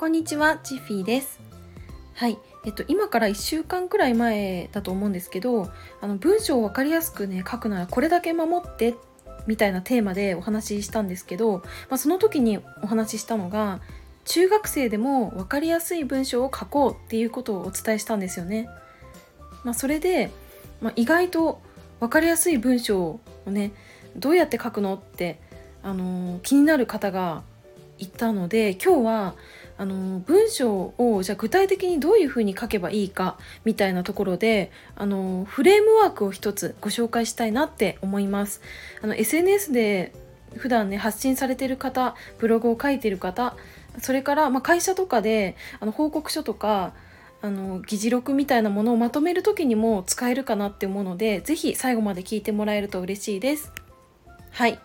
こんにちは、チッフィーです。はい、えっと今から1週間くらい前だと思うんですけど、あの文章をわかりやすくね書くならこれだけ守ってみたいなテーマでお話ししたんですけど、まあ、その時にお話ししたのが中学生でもわかりやすい文章を書こうっていうことをお伝えしたんですよね。まあ、それで、まあ、意外とわかりやすい文章をねどうやって書くのって、あのー気になる方がいたので今日はあの文章をじゃあ具体的にどういうふうに書けばいいかみたいなところであのフレームワークを一つご紹介したいなって思います。あの SNS で普段ね発信されてる方ブログを書いてる方それから、まあ、会社とかであの報告書とかあの議事録みたいなものをまとめる時にも使えるかなって思うので是非最後まで聞いてもらえると嬉しいです。はい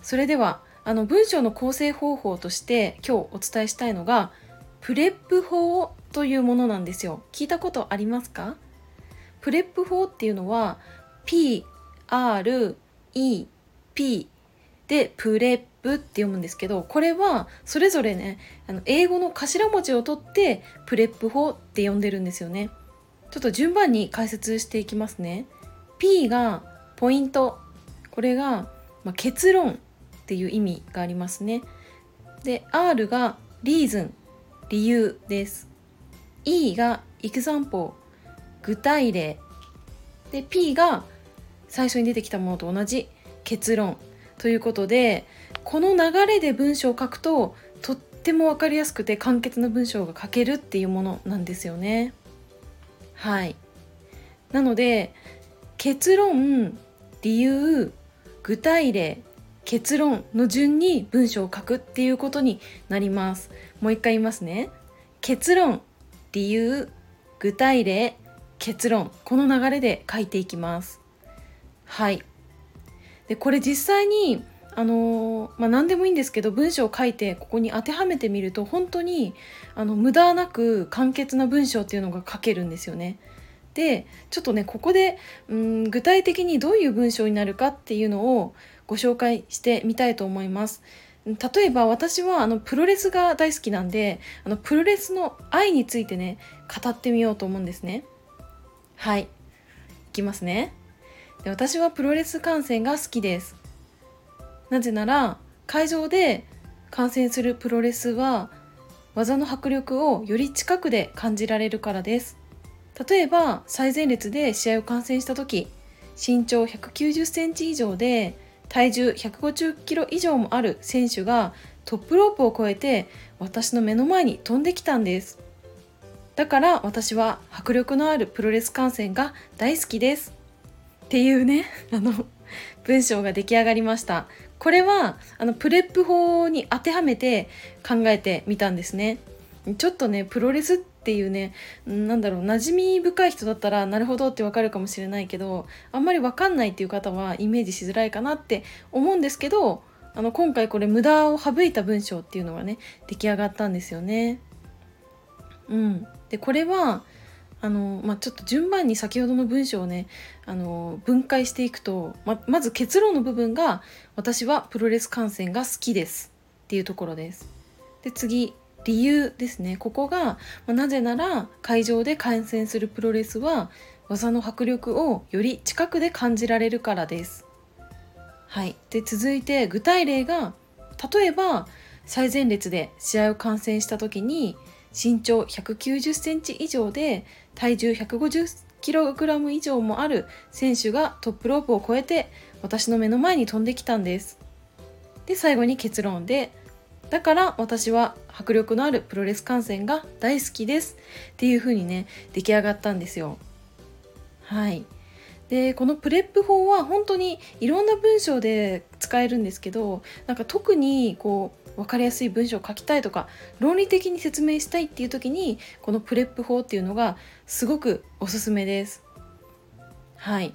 それではあの文章の構成方法として今日お伝えしたいのが PREP 法というものなんですよ。聞いたことありますか？ PREP 法っていうのは P R E P で PREP って読むんですけどこれはそれぞれねあの英語の頭文字を取って PREP 法って呼んでるんですよね。ちょっと順番に解説していきますね。P がポイント。これが、まあ、結論。っていう意味がありますね。で R が reason 理由です。E が example 具体例で P が最初に出てきたものと同じ結論ということでこの流れで文章を書くととっても分かりやすくて簡潔な文章が書けるっていうものなんですよね。はいなので結論理由具体例結論の順に文章を書くっていうことになります。もう一回言いますね。結論理由具体例結論。この流れで書いていきます。はい。でこれ実際にあのまあ何でもいいんですけど文章を書いてここに当てはめてみると本当にあの無駄なく簡潔な文章っていうのが書けるんですよね。でちょっとねここでうん具体的にどういう文章になるかっていうのをご紹介してみたいと思います。例えば私はあのプロレスが大好きなんであのプロレスの愛についてね語ってみようと思うんですね。はいいきますねで私はプロレス観戦が好きです。なぜなら会場で観戦するプロレスは技の迫力をより近くで感じられるからです。例えば最前列で試合を観戦した時身長190センチ以上で体重150キロ以上もある選手がトップロープを越えて私の目の前に飛んできたんです。だから私は迫力のあるプロレス観戦が大好きです。っていうね あの文章が出来上がりました。これはあのプレップ法に当てはめて考えてみたんですね。ちょっとねプロレスっていうねなんだろう馴染み深い人だったらなるほどってわかるかもしれないけどあんまりわかんないっていう方はイメージしづらいかなって思うんですけどあの今回これ無駄を省いた文章っていうのがね出来上がったんですよね。うん、でこれはあの、まあ、ちょっと順番に先ほどの文章をねあの分解していくとままず結論の部分が「私はプロレス観戦が好きです」っていうところです。で次理由ですねここが、まあなぜなら会場で観戦するプロレスは技の迫力をより近くで感じられるからです。はい、で続いて具体例が例えば最前列で試合を観戦した時に身長190センチ以上で体重150キログラム以上もある選手がトップロープを越えて私の目の前に飛んできたんです。で最後に結論でだから私は迫力のあるプロレス観戦が大好きですっていう風にね出来上がったんですよ。はい。でこの PREP 法は本当にいろんな文章で使えるんですけどなんか特にこう分かりやすい文章を書きたいとか論理的に説明したいっていう時にこのプレップ法っていうのがすごくおすすめです。はい。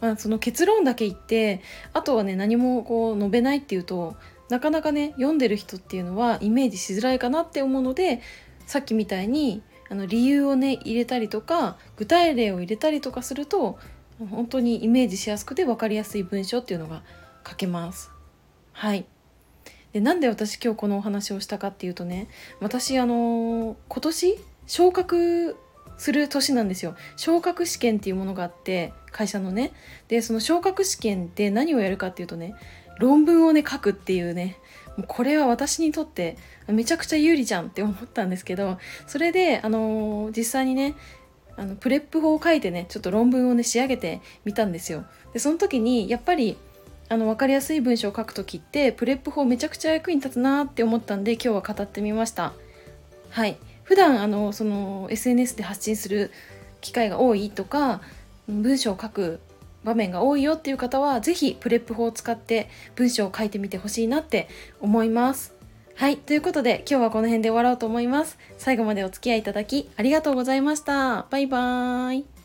まあ、その結論だけ言ってあとはね何もこう述べないっていうとなかなかね読んでる人っていうのはイメージしづらいかなって思うのでさっきみたいにあの理由をね入れたりとか具体例を入れたりとかすると本当にイメージしやすくて分かりやすい文章っていうのが書けます。はい。でなんで私今日このお話をしたかっていうとね私あの今年昇格する年なんですよ昇格試験っていうものがあって会社のねでその昇格試験で何をやるかっていうとね論文をね書くっていうねもうこれは私にとってめちゃくちゃ有利じゃんって思ったんですけどそれであの実際にねあのプレップ法を書いてねちょっと論文をね仕上げてみたんですよ。でその時にやっぱりあの分かりやすい文章を書く時って PREP 法めちゃくちゃ役に立つなって思ったんで今日は語ってみました。はい。普段あのその SNS で発信する機会が多いとか文章を書く場面が多いよっていう方は是非 PREP 法を使って文章を書いてみてほしいなって思いますはい。ということで、今日はこの辺で終わろうと思います。最後までお付き合いいただき、ありがとうございました。バイバーイ。